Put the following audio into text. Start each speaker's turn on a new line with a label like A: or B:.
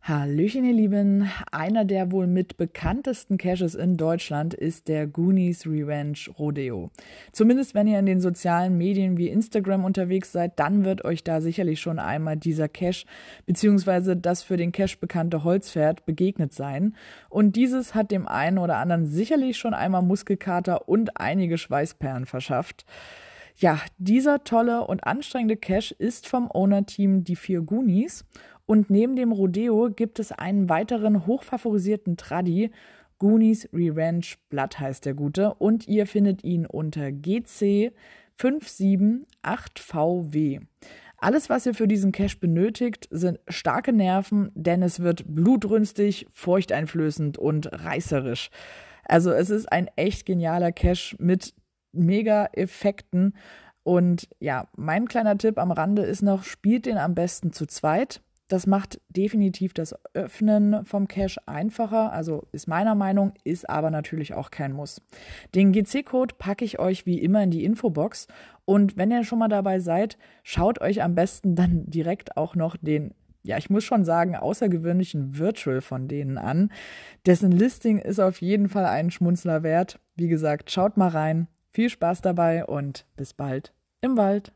A: Hallöchen, ihr Lieben. Einer der wohl mit bekanntesten Caches in Deutschland ist der Goonies Revenge Rodeo. Zumindest wenn ihr in den sozialen Medien wie Instagram unterwegs seid, dann wird euch da sicherlich schon einmal dieser Cache bzw. das für den Cache bekannte Holzpferd begegnet sein. Und dieses hat dem einen oder anderen sicherlich schon einmal Muskelkater und einige Schweißperlen verschafft. Ja, dieser tolle und anstrengende Cache ist vom Owner-Team die vier Goonies und neben dem Rodeo gibt es einen weiteren hochfavorisierten Traddy. Goonies Revenge Blood heißt der gute. Und ihr findet ihn unter GC 578VW. Alles, was ihr für diesen Cache benötigt, sind starke Nerven, denn es wird blutrünstig, furchteinflößend und reißerisch. Also es ist ein echt genialer Cache mit mega Effekten. Und ja, mein kleiner Tipp am Rande ist noch, spielt den am besten zu zweit. Das macht definitiv das Öffnen vom Cache einfacher, also ist meiner Meinung, ist aber natürlich auch kein Muss. Den GC-Code packe ich euch wie immer in die Infobox und wenn ihr schon mal dabei seid, schaut euch am besten dann direkt auch noch den ja, ich muss schon sagen, außergewöhnlichen Virtual von denen an. Dessen Listing ist auf jeden Fall einen Schmunzler wert. Wie gesagt, schaut mal rein. Viel Spaß dabei und bis bald im Wald.